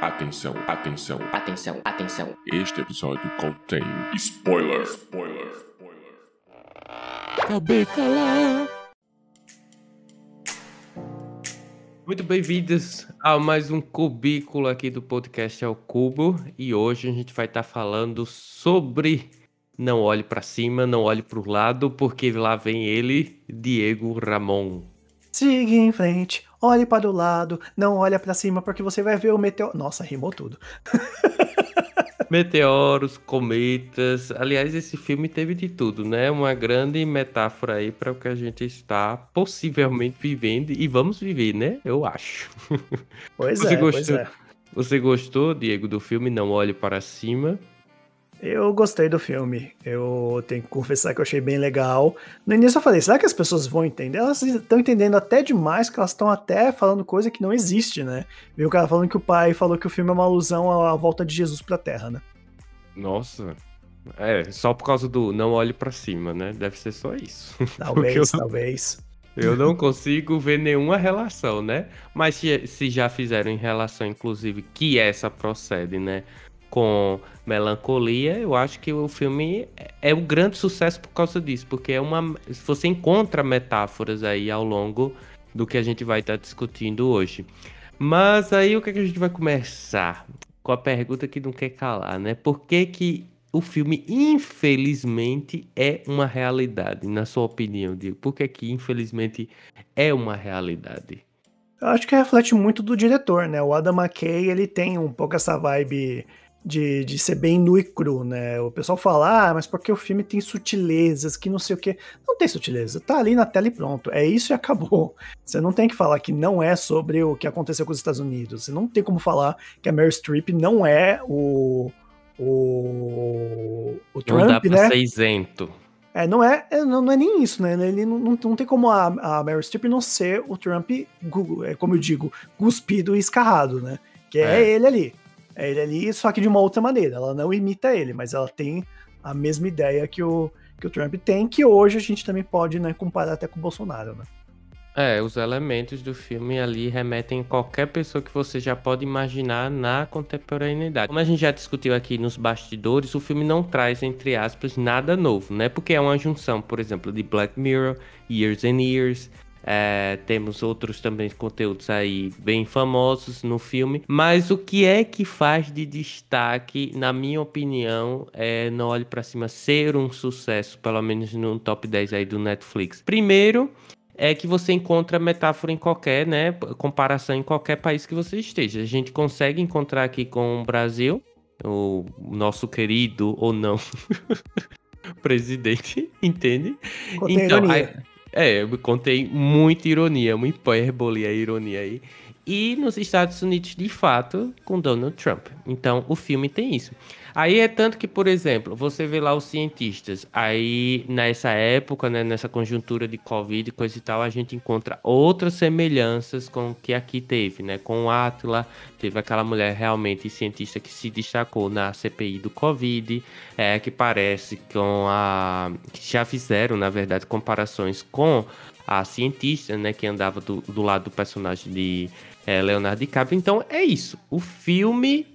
Atenção, atenção, Atenção, atenção. este episódio contém spoiler. Spoiler, spoiler. Acabei calar. Muito bem-vindos a mais um cubículo aqui do podcast ao Cubo e hoje a gente vai estar falando sobre não olhe para cima, não olhe para o lado, porque lá vem ele, Diego Ramon. Siga em frente, olhe para o lado, não olha para cima porque você vai ver o meteoro. Nossa, rimou tudo. Meteoros, cometas. Aliás, esse filme teve de tudo, né? Uma grande metáfora aí para o que a gente está possivelmente vivendo e vamos viver, né? Eu acho. Pois Você é, pois gostou? é. Você gostou, Diego, do filme Não Olhe para Cima? Eu gostei do filme. Eu tenho que confessar que eu achei bem legal. No início eu falei, será que as pessoas vão entender? Elas estão entendendo até demais, que elas estão até falando coisa que não existe, né? Viu o cara falando que o pai falou que o filme é uma alusão à volta de Jesus pra Terra, né? Nossa. É, só por causa do Não Olhe para Cima, né? Deve ser só isso. Talvez, eu- talvez. Eu não consigo ver nenhuma relação, né? Mas se, se já fizeram em relação, inclusive, que essa procede, né? Com melancolia, eu acho que o filme é- um grande sucesso por causa disso, porque é uma. Você encontra metáforas aí ao longo do que a gente vai estar discutindo hoje. Mas aí o que, é que a gente vai começar? Com a pergunta que não quer calar, né? Por que, que o filme, infelizmente, é uma realidade, na sua opinião, Diego? Por que, que infelizmente, é uma realidade? Eu acho que reflete muito do diretor, né? O Adam McKay, ele tem um pouco essa vibe de, de ser bem nu e cru, né? O pessoal fala, ah, mas porque o filme tem sutilezas, que não sei o quê. Não tem sutileza, tá ali na tela e pronto. É isso e acabou. Você não tem que falar que não é sobre o que aconteceu com os Estados Unidos. Você não tem como falar que a Meryl Streep não é o... O, o não dá Trump, pra né? ser isento. É, não é, é, não, não é nem isso, né? Ele não, não, não tem como a, a Meryl Streep não ser o Trump, é, como eu digo, cuspido e escarrado, né? Que é, É. ele ali. É ele ali, só que de uma outra maneira. Ela não imita ele, mas ela tem a mesma ideia que o, que o Trump tem, que hoje a gente também pode né, comparar até com o Bolsonaro, né? É, os elementos do filme ali remetem a qualquer pessoa que você já pode imaginar na contemporaneidade. Como a gente já discutiu aqui nos bastidores, o filme não traz, entre aspas, nada novo, né? Porque é uma junção, por exemplo, de Black Mirror, Years and Years. É, temos outros também conteúdos aí bem famosos no filme. Mas o que é que faz de destaque, na minha opinião, é Não Olhe Pra Cima ser um sucesso, pelo menos no top 10 aí do Netflix? Primeiro, é que você encontra metáfora em qualquer, né, comparação em qualquer país que você esteja. A gente consegue encontrar aqui com o Brasil, o nosso querido ou não presidente, entende? Então, ironia. É, eu contei muita ironia, uma hipérbole a ironia aí. E nos Estados Unidos, de fato, com Donald Trump. Então, o filme tem isso. Aí é tanto que, por exemplo, você vê lá os cientistas. Aí, nessa época, né, nessa conjuntura de Covid e coisa e tal, a gente encontra outras semelhanças com o que aqui teve, né? Com o Atila, teve aquela mulher realmente cientista que se destacou na CPI do Covid, é, que parece com a. que já fizeram, na verdade, comparações com a cientista, né, que andava do, do lado do personagem de é, Leonardo DiCaprio. Então é isso. O filme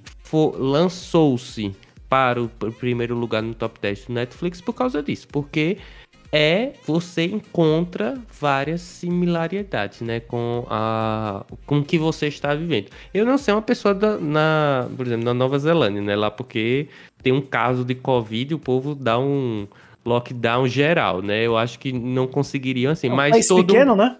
lançou-se para o pr- primeiro lugar no top 10 do Netflix por causa disso, porque é você encontra várias similaridades, né, com a com o que você está vivendo. Eu não sei uma pessoa da, na, por exemplo, na Nova Zelândia, né, lá porque tem um caso de Covid, e o povo dá um lockdown geral, né? Eu acho que não conseguiriam assim, É um mas país todo pequeno, né?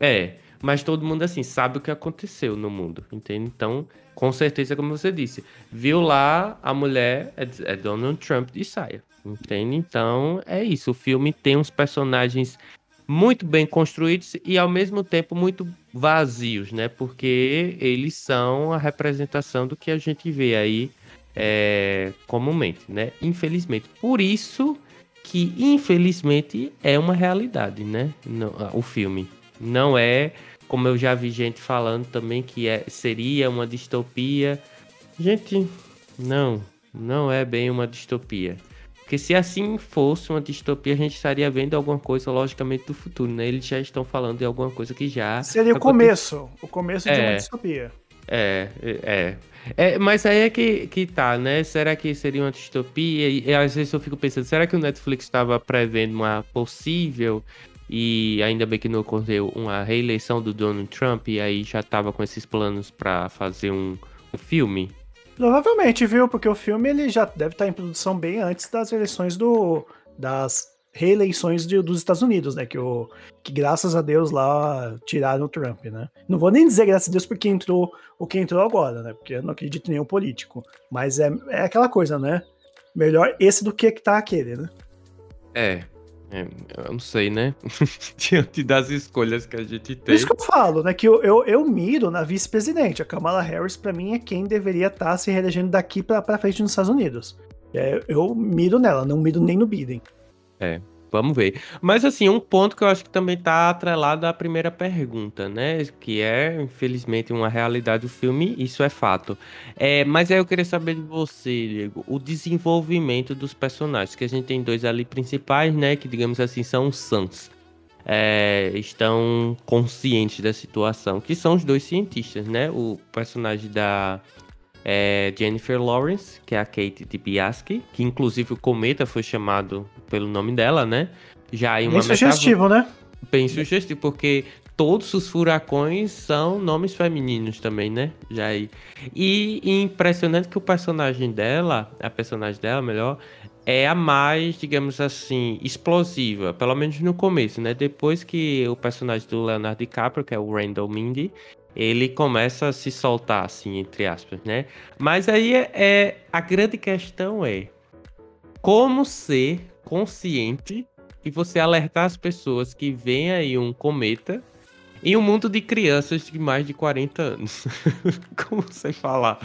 é, mas todo mundo assim sabe o que aconteceu no mundo, entende? Então, com certeza, como você disse, viu lá a mulher é, é Donald Trump de saia, entende? Então é isso. O filme tem uns personagens muito bem construídos e ao mesmo tempo muito vazios, né? Porque eles são a representação do que a gente vê aí é, comumente, né? Infelizmente. Por isso que, infelizmente, é uma realidade, né? O filme. Não é, como eu já vi gente falando também, que é, seria uma distopia. Gente, não. Não é bem uma distopia. Porque se assim fosse uma distopia, a gente estaria vendo alguma coisa, logicamente, do futuro, né? Eles já estão falando de alguma coisa que já. Seria o começo. O começo de uma É. distopia. É, é. é mas aí é que, que tá, né? Será que seria uma distopia? E, e às vezes eu fico pensando, será que o Netflix estava prevendo uma possível e ainda bem que não ocorreu uma reeleição do Donald Trump e aí já tava com esses planos para fazer um, um, filme? Provavelmente, viu? Porque o filme ele já deve estar em produção bem antes das eleições do das reeleições de, dos Estados Unidos, né? Que, o, que graças a Deus lá tiraram o Trump, né? Não vou nem dizer graças a Deus porque entrou o que entrou agora, né? Porque eu não acredito em nenhum político. Mas é, é aquela coisa, né? Melhor esse do que que tá aquele, né? É, é, eu não sei, né? Diante das escolhas que a gente tem. Por isso que eu falo, né? Que eu, eu, eu miro na vice-presidente. A Kamala Harris, para mim, é quem deveria estar tá se reelegendo daqui para frente nos Estados Unidos. É, eu miro nela, não miro nem no Biden. É, Vamos ver. Mas assim, um ponto que eu acho que também está atrelado à primeira pergunta, né? Que é, infelizmente, uma realidade do filme, isso é fato. É, mas aí eu queria saber de você, Diego, o desenvolvimento dos personagens, que a gente tem dois ali principais, né? Que, digamos assim, são os Sans. É, estão conscientes da situação, que são os dois cientistas, né? O personagem da é Jennifer Lawrence, que é a Kate DiBiase, que inclusive o Cometa foi chamado pelo nome dela, né? Já em uma Bem sugestivo, né? Bem sugestivo, porque todos os furacões são nomes femininos também, né? Já aí. E, e impressionante que o personagem dela, a personagem dela, melhor, é a mais, digamos assim, explosiva, pelo menos no começo, né? Depois que o personagem do Leonardo DiCaprio, que é o Randall Mindy, ele começa a se soltar, assim, entre aspas, né? Mas aí é, é a grande questão é como ser consciente e você alertar as pessoas que vem aí um cometa em um mundo de crianças de mais de 40 anos. como você falar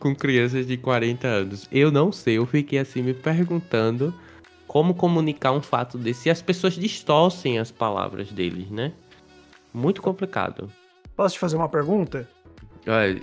com crianças de 40 anos? Eu não sei, eu fiquei assim me perguntando como comunicar um fato desse e as pessoas distorcem as palavras deles, né? Muito complicado. Posso te fazer uma pergunta?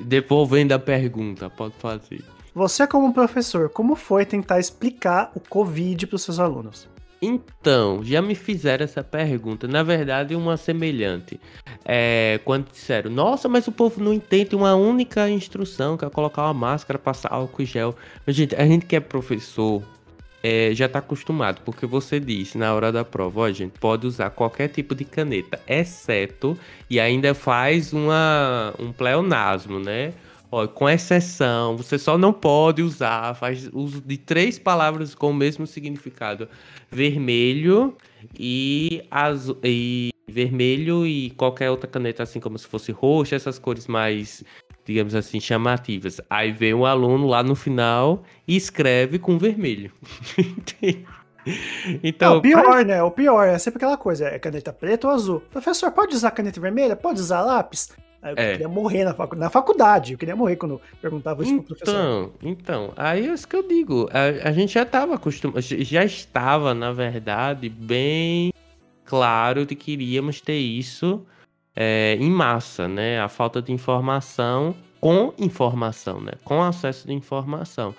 devolvendo a pergunta, pode fazer. Você, como professor, como foi tentar explicar o Covid para os seus alunos? Então, já me fizeram essa pergunta. Na verdade, uma semelhante. É, quando disseram, nossa, mas o povo não entende uma única instrução, que é colocar uma máscara, passar álcool e gel. Mas, gente, a gente que é professor, é, já está acostumado, porque você disse na hora da prova, ó, gente, pode usar qualquer tipo de caneta, exceto, e ainda faz uma, um pleonasmo, né? Ó, com exceção, você só não pode usar, faz uso de três palavras com o mesmo significado: vermelho e azul. E vermelho e qualquer outra caneta, assim como se fosse roxa, essas cores mais digamos assim, chamativas. Aí vem o aluno lá no final e escreve com vermelho. então, o pior, né? O pior é sempre aquela coisa, é caneta preta ou azul. Professor, pode usar caneta vermelha? Pode usar lápis? Eu é. queria morrer na, facu na faculdade, eu queria morrer quando perguntava isso então, pro professor. Então, então, aí é isso que eu digo. A, a gente já estava acostumado, já estava, na verdade, bem claro de que iríamos ter isso é, em massa, né? A falta de informação com informação, né? Com acesso de informação.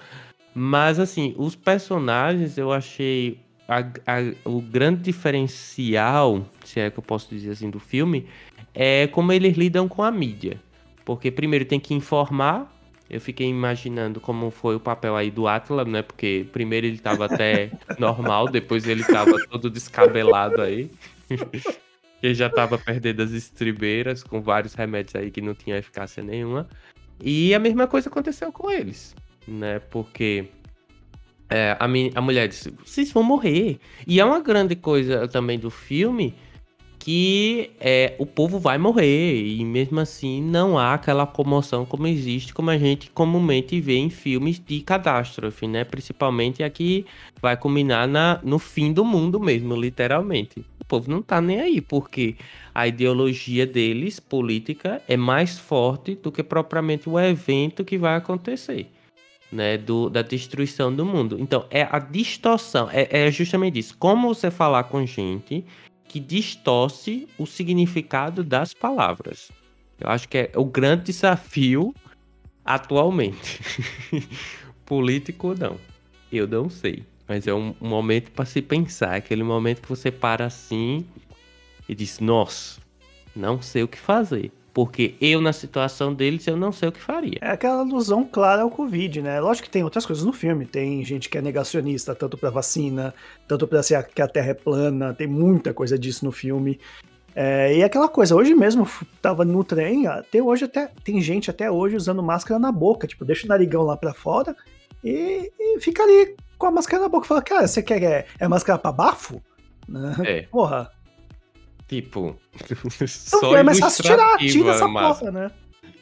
Mas, assim, os personagens eu achei a, a, o grande diferencial, se é que eu posso dizer assim, do filme, é como eles lidam com a mídia. Porque primeiro tem que informar. Eu fiquei imaginando como foi o papel aí do Atlas, né? Porque primeiro ele tava até normal, depois ele tava todo descabelado aí. que já tava perdendo as estribeiras com vários remédios aí que não tinha eficácia nenhuma. E a mesma coisa aconteceu com eles, né? Porque é, a, a mulher disse: vocês vão morrer. E é uma grande coisa também do filme que é, o povo vai morrer e mesmo assim não há aquela comoção como existe, como a gente comumente vê em filmes de catástrofe, né? Principalmente aqui vai culminar na, no fim do mundo mesmo, literalmente. O povo não tá nem aí, porque a ideologia deles, política, é mais forte do que propriamente o evento que vai acontecer. Né, do, da destruição do mundo. Então, é a distorção, é, é justamente isso. Como você falar com gente que distorce o significado das palavras. Eu acho que é o grande desafio atualmente. Político não. Eu não sei. Mas é um, momento para se pensar. Aquele momento que você para assim e diz: Nossa, não sei o que fazer. Porque eu, na situação deles, eu não sei o que faria. É aquela alusão clara ao Covid, né? Lógico que tem outras coisas no filme. Tem gente que é negacionista, tanto pra vacina, tanto pra ser que a Terra é plana. Tem muita coisa disso no filme. É, e aquela coisa, hoje mesmo tava no trem, até hoje até tem gente até hoje usando máscara na boca, tipo, deixa o narigão lá pra fora e, e fica ali com a máscara na boca. Fala, cara, você quer é, é máscara pra bafo? É. Porra. Tipo, só é fácil tirar, tira essa mas- porra, né?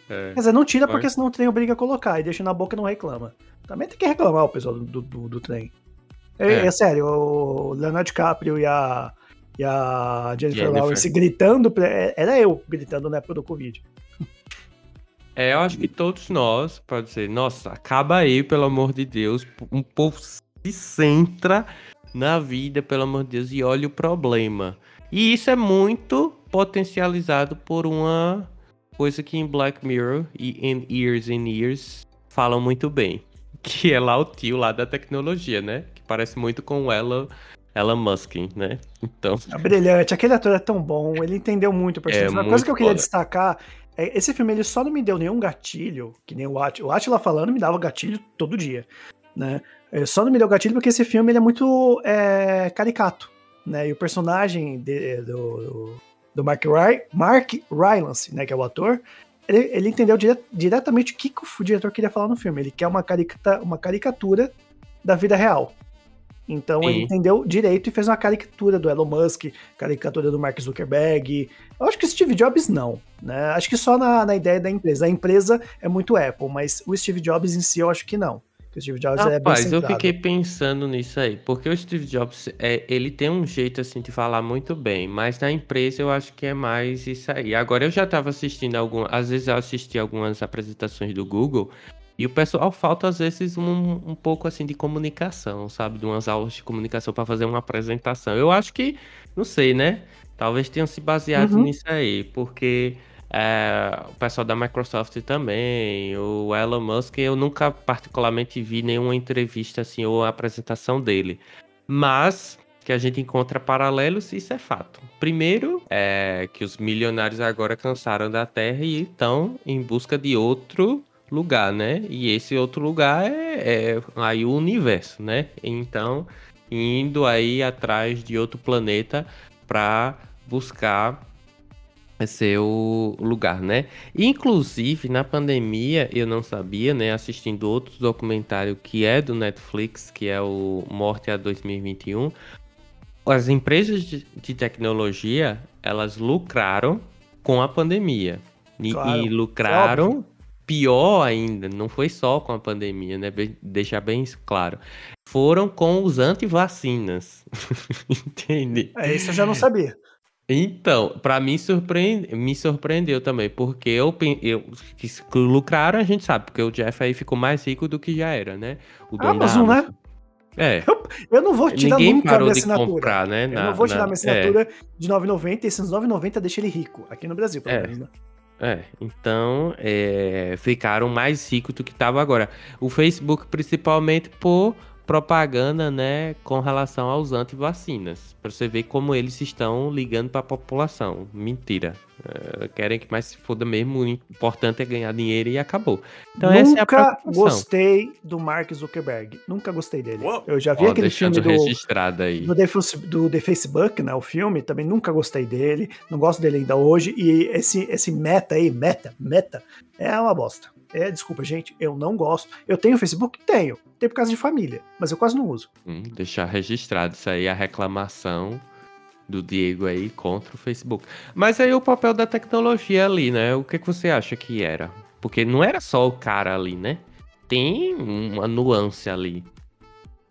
É. Quer dizer, não tira Mas- porque senão o trem obriga a colocar e deixa na boca e não reclama. Também tem que reclamar o pessoal do, do, do trem. É, É. é sério, o Leonardo DiCaprio e a, e a Jennifer, Jennifer. Lawrence gritando, é- era eu gritando na época do Covid. É, eu acho que todos nós, pode dizer, nossa, acaba aí, pelo amor de Deus. Um povo se centra na vida, pelo amor de Deus, e olha o problema. E isso é muito potencializado por uma coisa que em Black Mirror e em Years and Years falam muito bem. Que é lá o tio lá da tecnologia, né? Que parece muito com o Elon, Musk, né? Então, É brilhante, aquele ator é tão bom, ele entendeu muito o personagem. Uma coisa que eu queria foda. destacar é esse filme ele só não me deu nenhum gatilho, que nem o Atila. O Atila falando me dava gatilho todo dia, né? Ele só não me deu gatilho porque esse filme ele é muito é, caricato, né? E o personagem de- do, do Mark, Ry, Mark Rylance, né, que é o ator, ele, ele entendeu dire- diretamente o que, que o diretor queria falar no filme. Ele quer uma, caricata, uma caricatura da vida real. Então ele Sim. entendeu direito e fez uma caricatura do Elon Musk, caricatura do Mark Zuckerberg. Eu acho que Steve Jobs não, né? Acho que só na, na ideia da empresa. A empresa é muito Apple, mas o Steve Jobs em si eu acho que não. Porque o Steve Jobs é bem Rapaz, eu centrado. fiquei pensando nisso aí, porque o Steve Jobs, é, ele tem um jeito assim de falar muito bem, mas na empresa eu acho que é mais isso aí. Agora eu já tava assistindo algumas, às vezes eu assisti algumas apresentações do Google e o pessoal falta às vezes um, um pouco assim de comunicação, sabe, de umas aulas de comunicação para fazer uma apresentação. Eu acho que, não sei, né? Talvez tenham se baseado Uhum. nisso aí, porque é, o pessoal da Microsoft também, o Elon Musk, eu nunca particularmente vi nenhuma entrevista assim ou apresentação dele. Mas que a gente encontra paralelos, isso é fato. Primeiro, é que os milionários agora cansaram da Terra e estão em busca de outro lugar, né? E esse outro lugar é, é aí o universo, né? Então, indo aí atrás de outro planeta para buscar seu lugar, né? Inclusive, na pandemia, eu não sabia, né? Assistindo outro documentário que é do Netflix, que é o Morte a 2021. As empresas de, de tecnologia, elas lucraram com a pandemia. E, Claro, e lucraram pior ainda, não foi só com a pandemia, né? Deixar bem isso claro. Foram com os antivacinas. Entende? É, isso eu já não sabia. Então, pra mim surpreende, me surpreendeu também, porque eu, eu que lucraram, a gente sabe, porque o Jeff aí ficou mais rico do que já era, né? O dono da Amazon, né? Amazon. É. Eu não vou tirar Ninguém nunca parou minha de assinatura. comprar, né? Eu na- não vou tirar na- minha assinatura de 9,90 e esses 9,90 deixa ele rico. Aqui no Brasil, pelo É. menos, né? É, é. então é, ficaram mais ricos do que estava agora. O Facebook, principalmente por propaganda, né, com relação aos antivacinas. Pra você ver como eles estão ligando pra população. Mentira. É, querem que mais se foda mesmo. O importante é ganhar dinheiro e acabou. Então essa é a Nunca preocupação. gostei do Mark Zuckerberg. Nunca gostei dele. Uou. Eu já vi Ó, aquele filme do, registrado aí. do, The, do The Facebook, né? O filme, também nunca gostei dele. Não gosto dele ainda hoje. E esse, esse meta aí, meta, meta, é uma bosta. É, desculpa, gente, eu não gosto. Eu tenho Facebook? Tenho. Tenho por causa de família, mas eu quase não uso. Hum, deixar registrado isso aí, a reclamação do Diego aí contra o Facebook. Mas aí o papel da tecnologia ali, né? O que, que você acha que era? Porque não era só o cara ali, né? Tem uma nuance ali.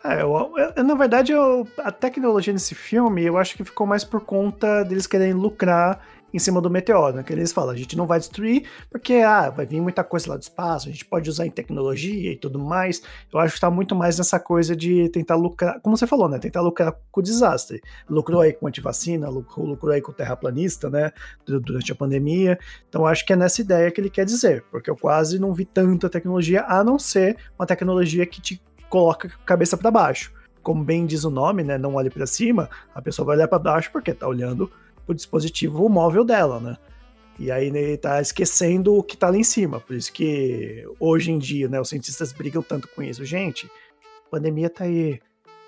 É, eu- eu- na verdade, eu- a tecnologia nesse filme, eu acho que ficou mais por conta deles querem lucrar em cima do meteoro, né? Que eles falam, a gente não vai destruir porque ah, vai vir muita coisa lá do espaço, a gente pode usar em tecnologia e tudo mais. Eu acho que tá muito mais nessa coisa de tentar lucrar, como você falou, né? Tentar lucrar com o desastre. Lucrou aí com antivacina, lucrou, lucrou aí com o terraplanista, né? du- Durante a pandemia. Então acho que é nessa ideia que ele quer dizer, porque eu quase não vi tanta tecnologia, a não ser uma tecnologia que te coloca cabeça para baixo. Como bem diz o nome, né? Não olhe para cima, a pessoa vai olhar para baixo porque tá olhando o dispositivo móvel dela, né? E aí ele tá esquecendo o que tá lá em cima. Por isso que hoje em dia, né, os cientistas brigam tanto com isso. Gente, a pandemia tá aí.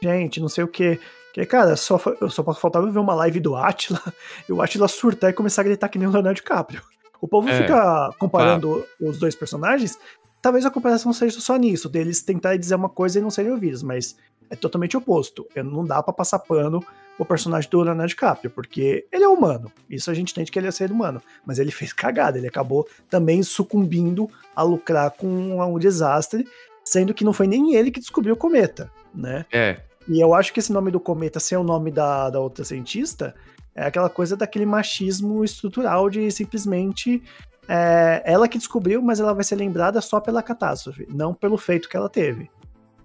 Gente, não sei o quê. Que, cara, só, só faltava ver uma live do Atila e o Atila surtar e começar a gritar que nem o Leonardo DiCaprio. O povo é, fica comparando os dois personagens. Talvez a comparação seja só nisso, deles tentarem dizer uma coisa e não serem ouvidos, mas é totalmente oposto. Não dá para passar pano o personagem do Leonardo DiCaprio, porque ele é humano. Isso a gente entende que ele é ser humano. Mas ele fez cagada, ele acabou também sucumbindo a lucrar com um desastre, sendo que não foi nem ele que descobriu o cometa, né? É. E eu acho que esse nome do cometa ser o nome da, da outra cientista é aquela coisa daquele machismo estrutural de simplesmente é, ela que descobriu, mas ela vai ser lembrada só pela catástrofe, não pelo feito que ela teve.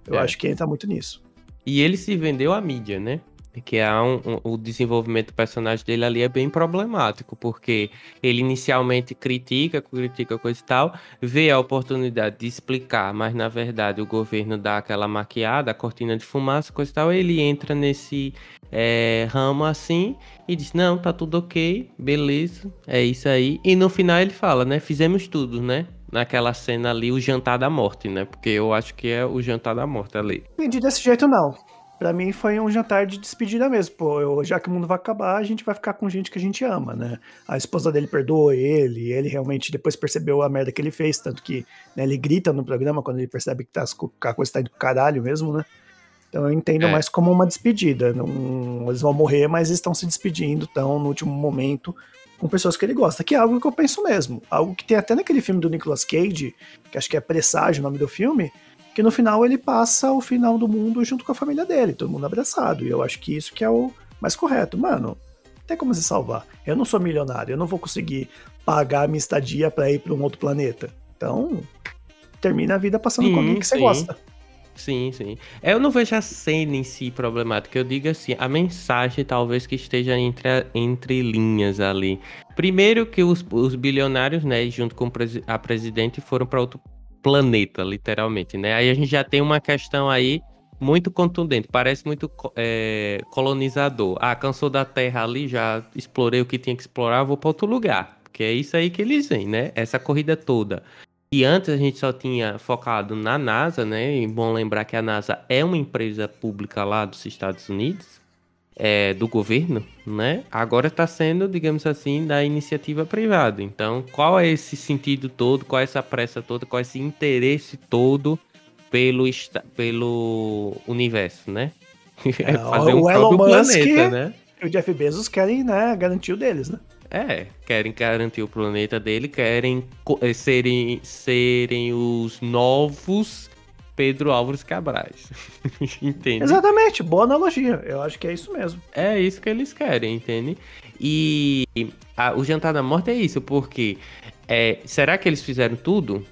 Eu é. acho que entra muito nisso. E ele se vendeu à mídia, né? Que há um, um, o desenvolvimento do personagem dele ali é bem problemático, porque ele inicialmente critica, critica coisa e tal, vê a oportunidade de explicar, mas na verdade o governo dá aquela maquiada, a cortina de fumaça, coisa e tal, ele entra nesse é, ramo assim e diz, não, tá tudo ok, beleza, é isso aí. E no final ele fala, né, fizemos tudo, né? Naquela cena ali, o jantar da morte, né? Porque eu acho que é o jantar da morte ali. Entendi desse jeito, não. Pra mim foi um jantar de despedida mesmo. Pô, eu, já que o mundo vai acabar, a gente vai ficar com gente que a gente ama, né? A esposa dele perdoou ele, ele realmente depois percebeu a merda que ele fez, tanto que né, ele grita no programa quando ele percebe que, tá, que a coisa tá indo pro caralho mesmo, né? Então eu entendo é. mais como uma despedida. Não, eles vão morrer, mas estão se despedindo, estão no último momento com pessoas que ele gosta, que é algo que eu penso mesmo. Algo que tem até naquele filme do Nicolas Cage, que acho que é Presságio o nome do filme, que no final ele passa o final do mundo junto com a família dele, todo mundo abraçado. E eu acho que isso que é o mais correto. Mano, tem como se salvar. Eu não sou milionário, eu não vou conseguir pagar a minha estadia para ir para um outro planeta. Então, termina a vida passando sim, com alguém que você gosta. Sim, sim. Eu não vejo a cena em si problemática. Eu digo assim, a mensagem talvez que esteja entre, entre linhas ali. Primeiro que os, os bilionários, né, junto com a presidente, foram para outro planeta, literalmente, né? Aí a gente já tem uma questão aí muito contundente, parece muito é, colonizador. Ah, cansou da Terra ali, já explorei o que tinha que explorar, vou para outro lugar. Porque é isso aí que eles vêm, né? Essa corrida toda. E antes a gente só tinha focado na NASA, né? E bom lembrar que a NASA é uma empresa pública lá dos Estados Unidos é, do governo, né? Agora está sendo, digamos assim, da iniciativa privada. Então, qual é esse sentido todo? Qual é essa pressa toda? Qual é esse interesse todo pelo, pelo universo, né? É, fazer um o Elon Musk, planeta, né? E o Jeff Bezos querem, né, garantir o deles, né? É, querem garantir o planeta dele, querem eh, serem, serem os novos Pedro Álvares Cabrais. entende? Exatamente, boa analogia. Eu acho que é isso mesmo. É isso que eles querem, entende? E a, o Jantar da Morte é isso, porque é, será que eles fizeram tudo?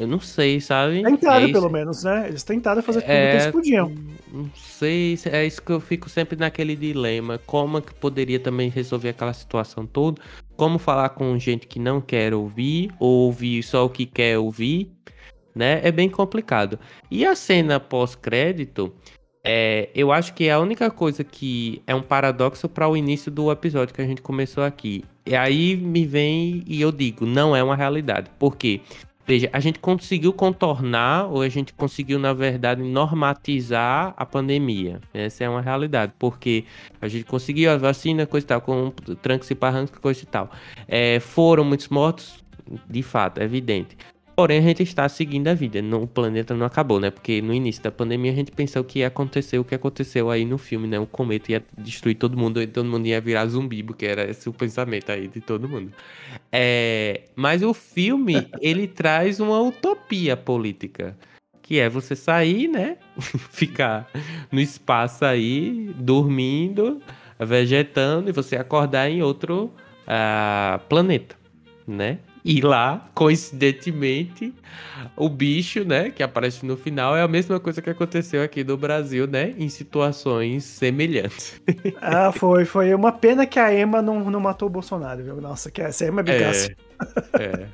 Eu não sei, sabe? Tentaram, é pelo menos, né? Eles tentaram fazer tudo é, que eles podiam. Não sei, é isso que eu fico sempre naquele dilema. Como é que poderia também resolver aquela situação toda? Como falar com gente que não quer ouvir, ou ouvir só o que quer ouvir? Né? É bem complicado. E a cena pós-crédito, é, eu acho que é a única coisa que é um paradoxo para o início do episódio que a gente começou aqui. E aí me vem e eu digo, não é uma realidade. Por quê? Veja, a gente conseguiu contornar, ou a gente conseguiu, na verdade, normatizar a pandemia. Essa é uma realidade, porque a gente conseguiu a vacina, coisa e tal, com trancos e parrancos, coisa e tal. É, foram muitos mortos, de fato, é evidente. Porém, a gente está seguindo a vida. o planeta não acabou, né? Porque no início da pandemia a gente pensou que ia acontecer o que aconteceu aí no filme, né? O cometa ia destruir todo mundo e todo mundo ia virar zumbi, porque era esse o pensamento aí de todo mundo. É... Mas o filme, ele traz uma utopia política. Que é você sair, né? Ficar no espaço aí, dormindo, vegetando, e você acordar em outro uh, planeta, né? E lá, coincidentemente, o bicho, né, que aparece no final é a mesma coisa que aconteceu aqui no Brasil, né, em situações semelhantes. Ah, foi, foi uma pena que a Ema não, não matou o Bolsonaro, viu? Nossa, que essa Ema é bigaça. É, é.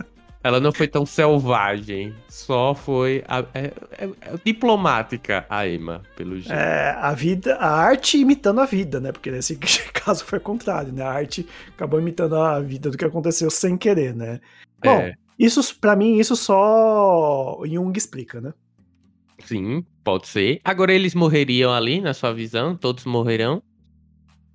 Ela não foi tão selvagem, só foi a, é, é, é diplomática a Emma, pelo jeito. É, a vida, a arte imitando a vida, né? Porque nesse caso foi o contrário, né? A arte acabou imitando a vida do que aconteceu sem querer, né? Bom, É. isso para mim isso só Jung explica, né? Sim, pode ser. Agora eles morreriam ali, na sua visão? Todos morrerão?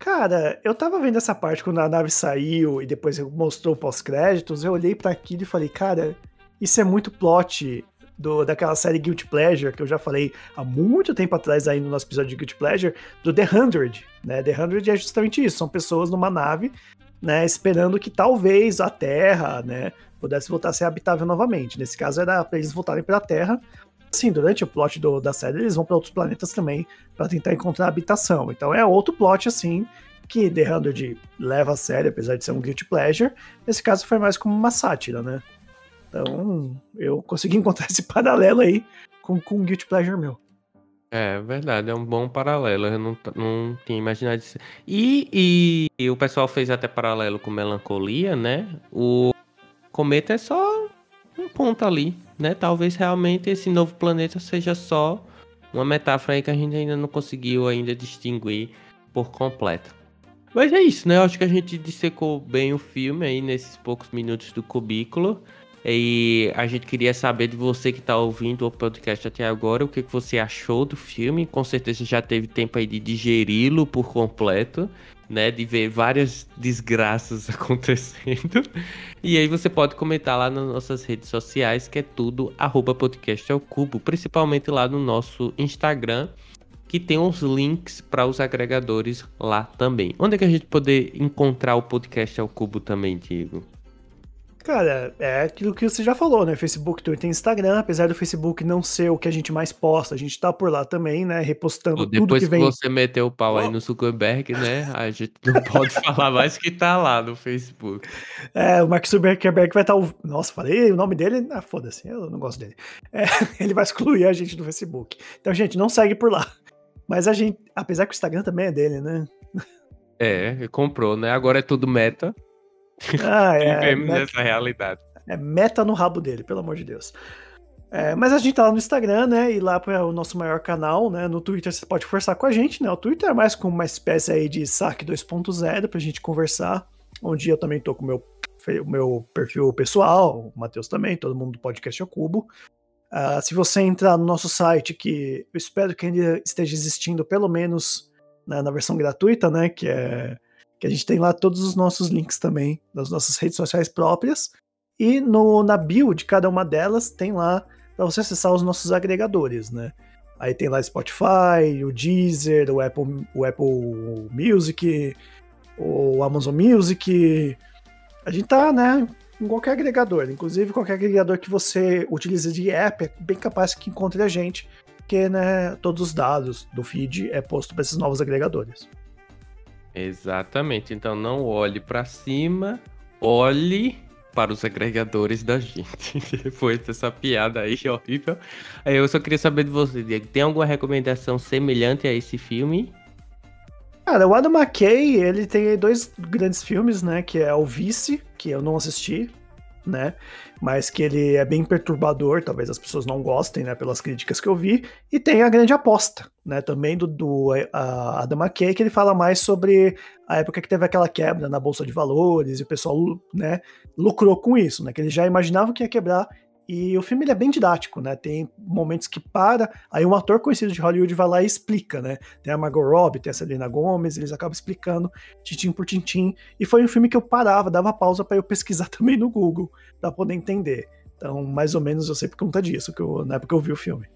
Cara, eu tava vendo essa parte quando a nave saiu e depois mostrou pós-créditos, eu olhei pra aquilo e falei, cara, isso é muito plot do, daquela série Guilty Pleasure, que eu já falei há muito tempo atrás aí no nosso episódio de Guilty Pleasure, do The Hundred, né? The Hundred é justamente isso, são pessoas numa nave, né, esperando que talvez a Terra, né, pudesse voltar a ser habitável novamente. Nesse caso era pra eles voltarem pra Terra. Sim, durante o plot do- da série eles vão pra outros planetas também pra tentar encontrar habitação. Então é outro plot assim que The Hundred leva a sério, apesar de ser um guilty pleasure. Nesse caso foi mais como uma sátira, né? Então eu consegui encontrar esse paralelo aí com, com um guilty pleasure meu. É verdade, é um bom paralelo. Eu não, não tinha imaginado isso. E, e- e o pessoal fez até paralelo com melancolia, né? O cometa é só um ponto ali, né? Talvez realmente esse novo planeta seja só uma metáfora aí que a gente ainda não conseguiu ainda distinguir por completo. Mas é isso, né? Eu acho que a gente dissecou bem o filme aí nesses poucos minutos do cubículo. E a gente queria saber de você que está ouvindo o podcast até agora, o que, que você achou do filme. Com certeza já teve tempo aí de digeri-lo por completo, né? De ver várias desgraças acontecendo. E aí você pode comentar lá nas nossas redes sociais, que é tudo arroba podcast ao cubo, principalmente lá no nosso Instagram, que tem uns links para os agregadores lá também. Onde é que a gente poder encontrar o podcast ao cubo também, Diego? Cara, é aquilo que você já falou, né? Facebook, Twitter e Instagram, apesar do Facebook não ser o que a gente mais posta, a gente tá por lá também, né? Repostando tudo Depois que que, vem. você meteu o pau aí no Zuckerberg, né? A gente não pode falar mais que tá lá no Facebook. É, o Mark Zuckerberg vai estar. Tá... Nossa, falei o nome dele. Ah, foda-se, eu não gosto dele. É, ele vai excluir a gente do Facebook. Então, gente, não segue por lá. Mas a gente, apesar que o Instagram também é dele, né? É, comprou, né? Agora é tudo meta. Ah, é. Vivemos meta, nessa realidade. é meta no rabo dele, pelo amor de Deus. É, mas a gente tá lá no Instagram, né? E lá é o nosso maior canal, né? No Twitter você pode conversar com a gente, né? O Twitter é mais como uma espécie aí de saque 2.0 pra gente conversar. Onde eu também tô com o meu, meu perfil pessoal, o Matheus também, todo mundo do podcast ao cubo. Ah, se você entrar no nosso site, que eu espero que ainda esteja existindo, pelo menos né, na versão gratuita, né? Que é que a gente tem lá todos os nossos links também das nossas redes sociais próprias. E no, na bio de cada uma delas tem lá para você acessar os nossos agregadores, né? Aí tem lá Spotify, o Deezer, o Apple, o Apple Music, o Amazon Music. A gente tá, né, em qualquer agregador, inclusive qualquer agregador que você utilize de app, é bem capaz que encontre a gente, porque, né, todos os dados do feed é posto para esses novos agregadores. Exatamente. Então não olhe para cima, olhe para os agregadores da gente. Depois dessa piada aí horrível. Eu só queria saber de você, Diego. Tem alguma recomendação semelhante a esse filme? Cara, o Adam McKay, ele tem dois grandes filmes, né? Que é O Vice, que eu não assisti, né? Mas que ele é bem perturbador, talvez as pessoas não gostem, né? Pelas críticas que eu vi. E tem A Grande Aposta, né? Também do, do a Adam McKay, que ele fala mais sobre a época que teve aquela quebra na Bolsa de Valores e o pessoal, né? Lucrou com isso, né? Que eles já imaginavam que ia quebrar. E o filme ele é bem didático, né? Tem momentos que para, aí um ator conhecido de Hollywood vai lá e explica, né? Tem a Margot Robbie, tem a Selena Gomez, eles acabam explicando tintim por tintim. E foi um filme que eu parava, dava pausa para eu pesquisar também no Google, para poder entender. Então, mais ou menos eu sei por conta disso, que eu, na época eu vi o filme.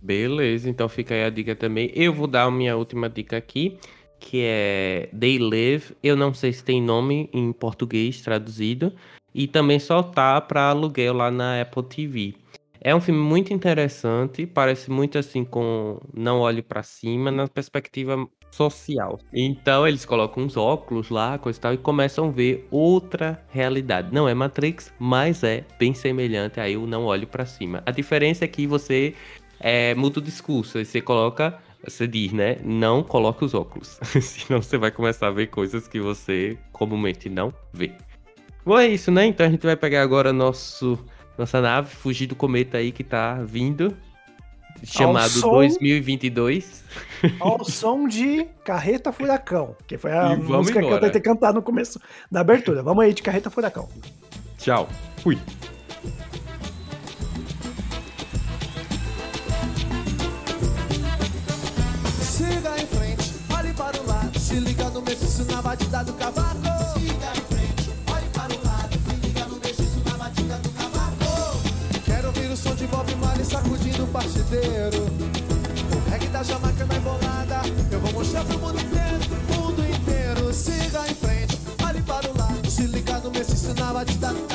Beleza, então fica aí a dica também. Eu vou dar a minha última dica aqui, que é They Live. Eu não sei se tem nome em português traduzido. E também tá para aluguel lá na Apple TV. É um filme muito interessante, parece muito assim com Não Olhe para Cima, na perspectiva social. Então eles colocam uns óculos lá, coisa e tal, e começam a ver outra realidade. Não é Matrix, mas é bem semelhante aí o Não Olhe para Cima. A diferença é que você é, muda o discurso, você coloca, você diz, né? Não coloque os óculos, senão você vai começar a ver coisas que você comumente não vê. Bom, é isso, né? Então a gente vai pegar agora nosso, nossa nave, fugir do cometa aí que tá vindo. Chamado som- 2022. Ao som de Carreta Furacão, que foi a música que eu embora. tentei cantar no começo da abertura. Vamos aí de Carreta Furacão. Tchau. Fui. Siga em frente, olhe para o lado, se liga no mestiço na batida do cavaco. Sacudindo o reggae da Jamaica na embolada, eu vou mostrar pro mundo inteiro, mundo inteiro. Siga em frente, olhe para o lado, se liga no mestiço na batida do cavaco.